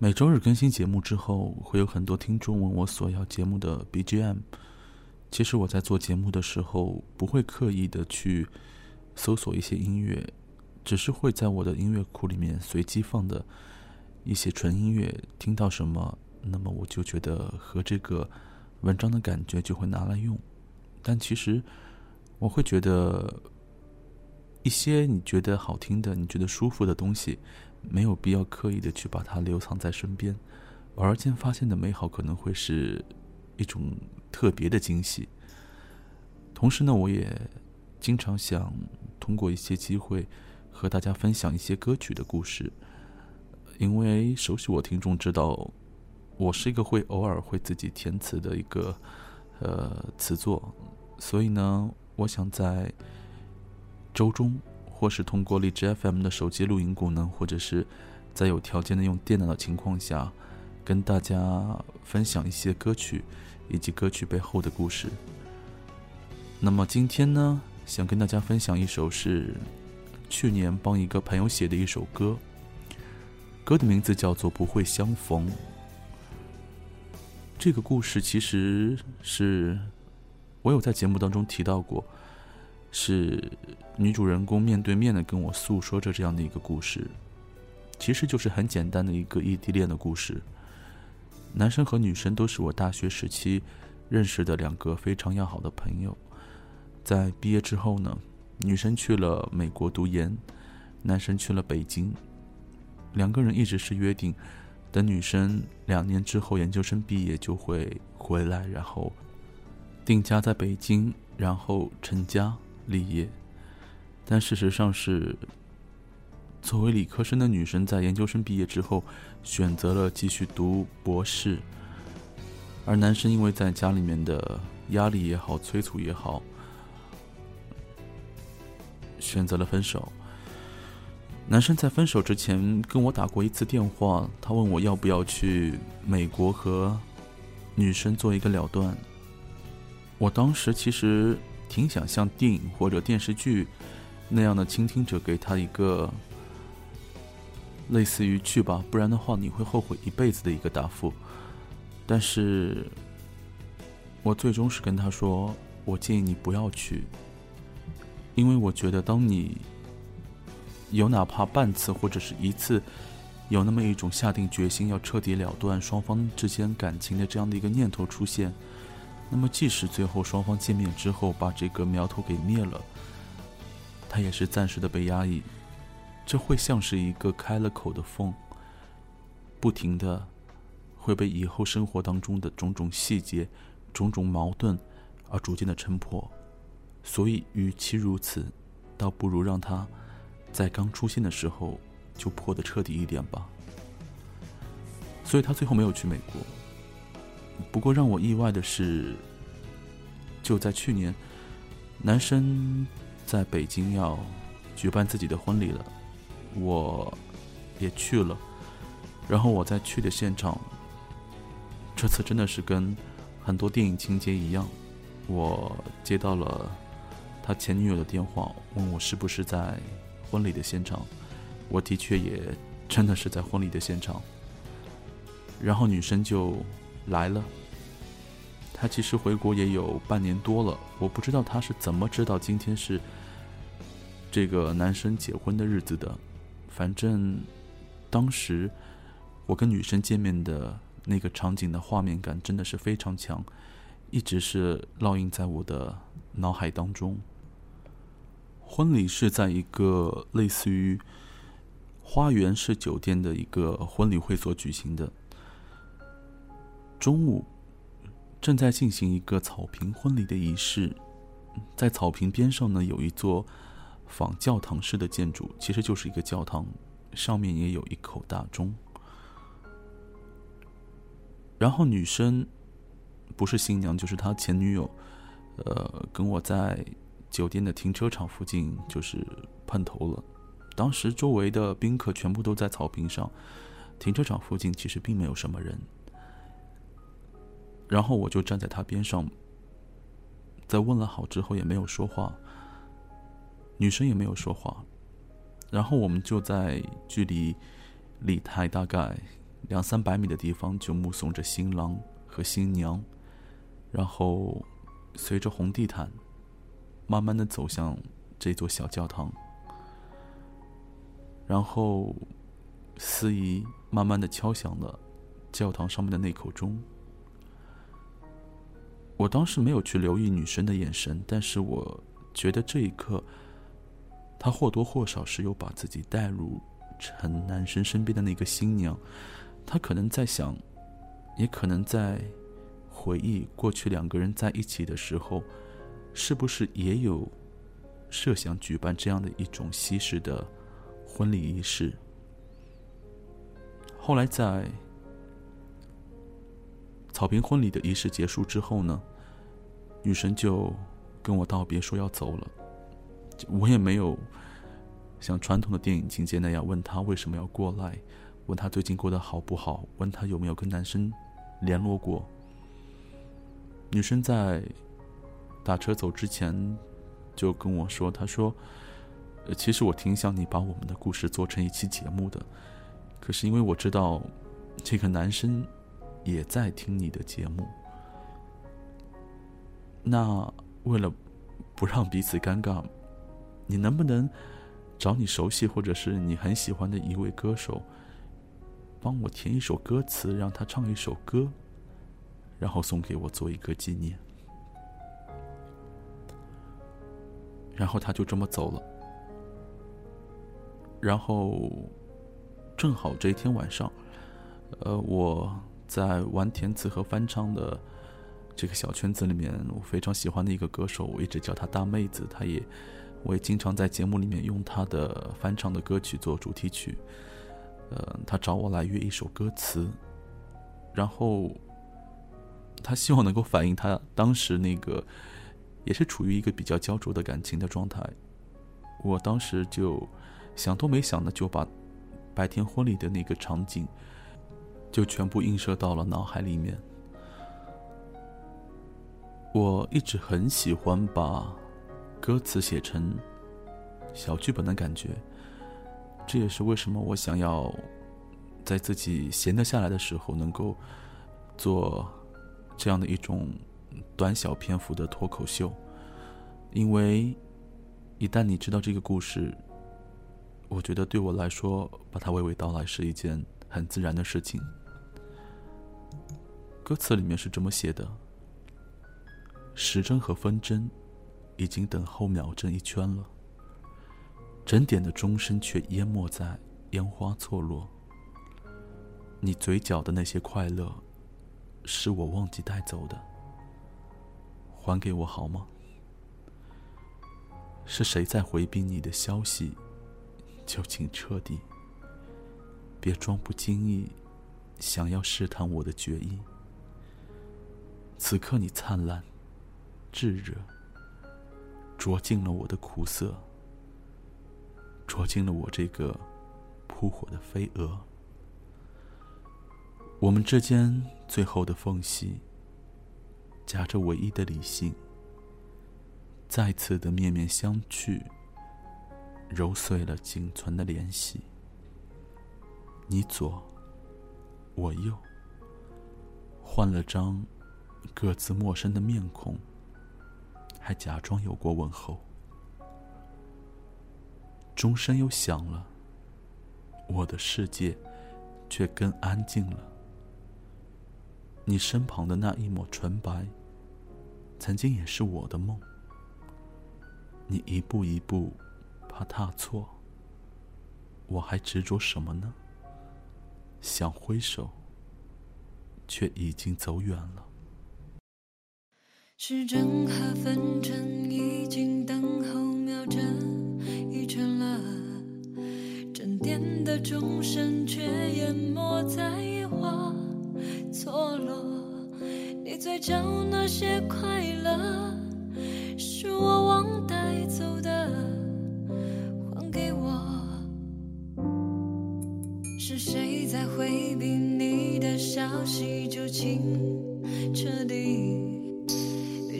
每周日更新节目之后，会有很多听众问我索要节目的 BGM。其实我在做节目的时候，不会刻意的去搜索一些音乐，只是会在我的音乐库里面随机放的一些纯音乐，听到什么，那么我就觉得和这个文章的感觉就会拿来用。但其实我会觉得，一些你觉得好听的、你觉得舒服的东西。没有必要刻意的去把它留藏在身边，偶尔间发现的美好可能会是一种特别的惊喜。同时呢，我也经常想通过一些机会和大家分享一些歌曲的故事，因为熟悉我听众知道，我是一个会偶尔会自己填词的一个呃词作，所以呢，我想在周中。或是通过荔枝 FM 的手机录音功能，或者是在有条件的用电脑的情况下，跟大家分享一些歌曲以及歌曲背后的故事。那么今天呢，想跟大家分享一首是去年帮一个朋友写的一首歌，歌的名字叫做《不会相逢》。这个故事其实是我有在节目当中提到过。是女主人公面对面的跟我诉说着这样的一个故事，其实就是很简单的一个异地恋的故事。男生和女生都是我大学时期认识的两个非常要好的朋友，在毕业之后呢，女生去了美国读研，男生去了北京，两个人一直是约定，等女生两年之后研究生毕业就会回来，然后定家在北京，然后成家。立业，但事实上是，作为理科生的女生，在研究生毕业之后，选择了继续读博士，而男生因为在家里面的压力也好，催促也好，选择了分手。男生在分手之前跟我打过一次电话，他问我要不要去美国和女生做一个了断。我当时其实。挺想像电影或者电视剧那样的倾听者给他一个类似于“去吧，不然的话你会后悔一辈子”的一个答复，但是我最终是跟他说：“我建议你不要去，因为我觉得当你有哪怕半次或者是一次有那么一种下定决心要彻底了断双方之间感情的这样的一个念头出现。”那么，即使最后双方见面之后把这个苗头给灭了，他也是暂时的被压抑。这会像是一个开了口的缝，不停的会被以后生活当中的种种细节、种种矛盾而逐渐的撑破。所以，与其如此，倒不如让他在刚出现的时候就破的彻底一点吧。所以他最后没有去美国。不过让我意外的是，就在去年，男生在北京要举办自己的婚礼了，我也去了。然后我在去的现场，这次真的是跟很多电影情节一样，我接到了他前女友的电话，问我是不是在婚礼的现场。我的确也真的是在婚礼的现场。然后女生就。来了。他其实回国也有半年多了，我不知道他是怎么知道今天是这个男生结婚的日子的。反正当时我跟女生见面的那个场景的画面感真的是非常强，一直是烙印在我的脑海当中。婚礼是在一个类似于花园式酒店的一个婚礼会所举行的。中午，正在进行一个草坪婚礼的仪式，在草坪边上呢，有一座仿教堂式的建筑，其实就是一个教堂，上面也有一口大钟。然后女生不是新娘，就是他前女友，呃，跟我在酒店的停车场附近就是碰头了。当时周围的宾客全部都在草坪上，停车场附近其实并没有什么人。然后我就站在他边上，在问了好之后也没有说话，女生也没有说话，然后我们就在距离礼台大概两三百米的地方就目送着新郎和新娘，然后随着红地毯，慢慢的走向这座小教堂，然后司仪慢慢的敲响了教堂上面的那口钟。我当时没有去留意女生的眼神，但是我觉得这一刻，她或多或少是有把自己带入成男生身边的那个新娘。她可能在想，也可能在回忆过去两个人在一起的时候，是不是也有设想举办这样的一种西式的婚礼仪式。后来在草坪婚礼的仪式结束之后呢，女神就跟我道别，说要走了。我也没有像传统的电影情节那样问她为什么要过来。问她最近过得好不好？问她有没有跟男生联络过？女生在打车走之前就跟我说：“她说，其实我挺想你把我们的故事做成一期节目的，可是因为我知道这个男生也在听你的节目，那为了不让彼此尴尬，你能不能找你熟悉或者是你很喜欢的一位歌手？”帮我填一首歌词，让他唱一首歌，然后送给我做一个纪念。然后他就这么走了。然后正好这一天晚上，呃，我在玩填词和翻唱的这个小圈子里面，我非常喜欢的一个歌手，我一直叫他大妹子，他也，我也经常在节目里面用他的翻唱的歌曲做主题曲。呃，他找我来约一首歌词，然后他希望能够反映他当时那个也是处于一个比较焦灼的感情的状态。我当时就想都没想的就把白天婚礼的那个场景就全部映射到了脑海里面。我一直很喜欢把歌词写成小剧本的感觉。这也是为什么我想要在自己闲得下来的时候，能够做这样的一种短小篇幅的脱口秀。因为一旦你知道这个故事，我觉得对我来说，把它娓娓道来是一件很自然的事情。歌词里面是这么写的：时针和分针已经等候秒针一圈了。整点的钟声却淹没在烟花错落。你嘴角的那些快乐，是我忘记带走的，还给我好吗？是谁在回避你的消息？就请彻底，别装不经意，想要试探我的决意。此刻你灿烂、炙热，灼尽了我的苦涩。灼进了我这个扑火的飞蛾。我们之间最后的缝隙，夹着唯一的理性，再次的面面相觑，揉碎了仅存的联系。你左，我右，换了张各自陌生的面孔，还假装有过问候。钟声又响了，我的世界却更安静了。你身旁的那一抹纯白，曾经也是我的梦。你一步一步，怕踏错，我还执着什么呢？想挥手，却已经走远了。时针和分针已经等候秒针。点的钟声却淹没在烟花错落，你嘴角那些快乐是我忘带走的，还给我。是谁在回避你的消息？就请彻底，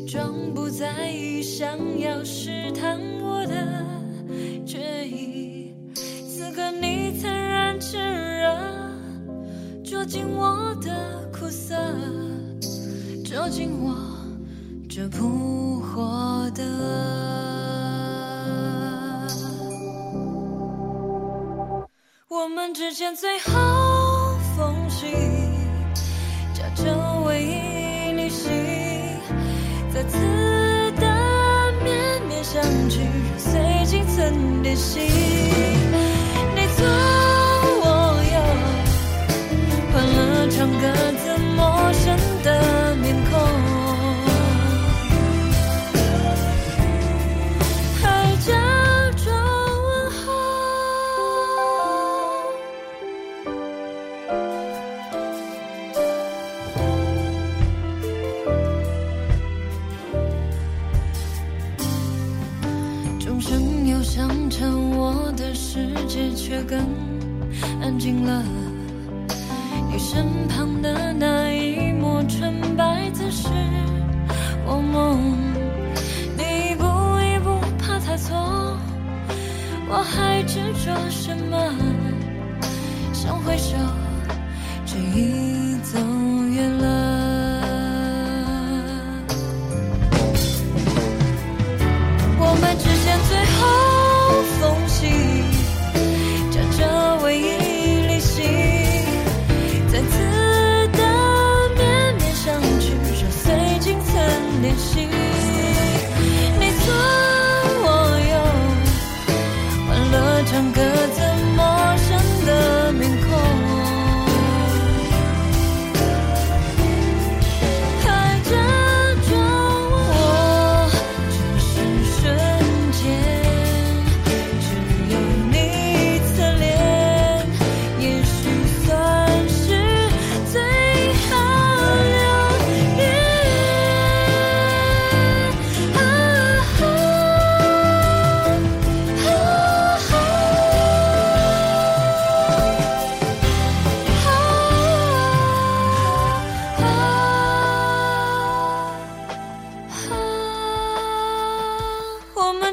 装不在意，想要试探我的决意。此刻你灿然炽热，灼尽我的苦涩，照进我这扑火的。我们之间最后缝隙，夹着唯一，各自的面面相觑，碎尽曾练习。你左我右，换了唱歌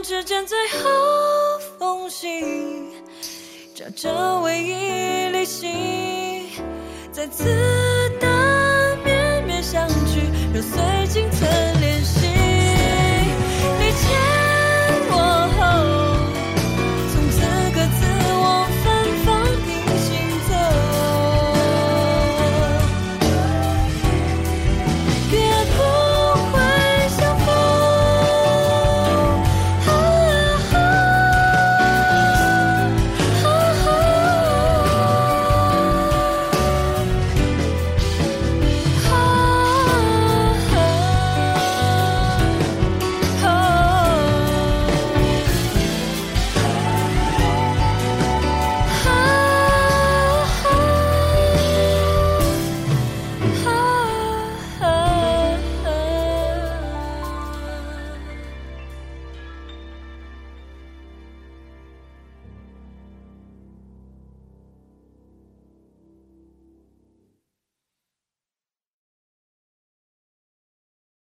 时间最后缝隙夹着唯一旅行再次的面面相觑又碎镜腾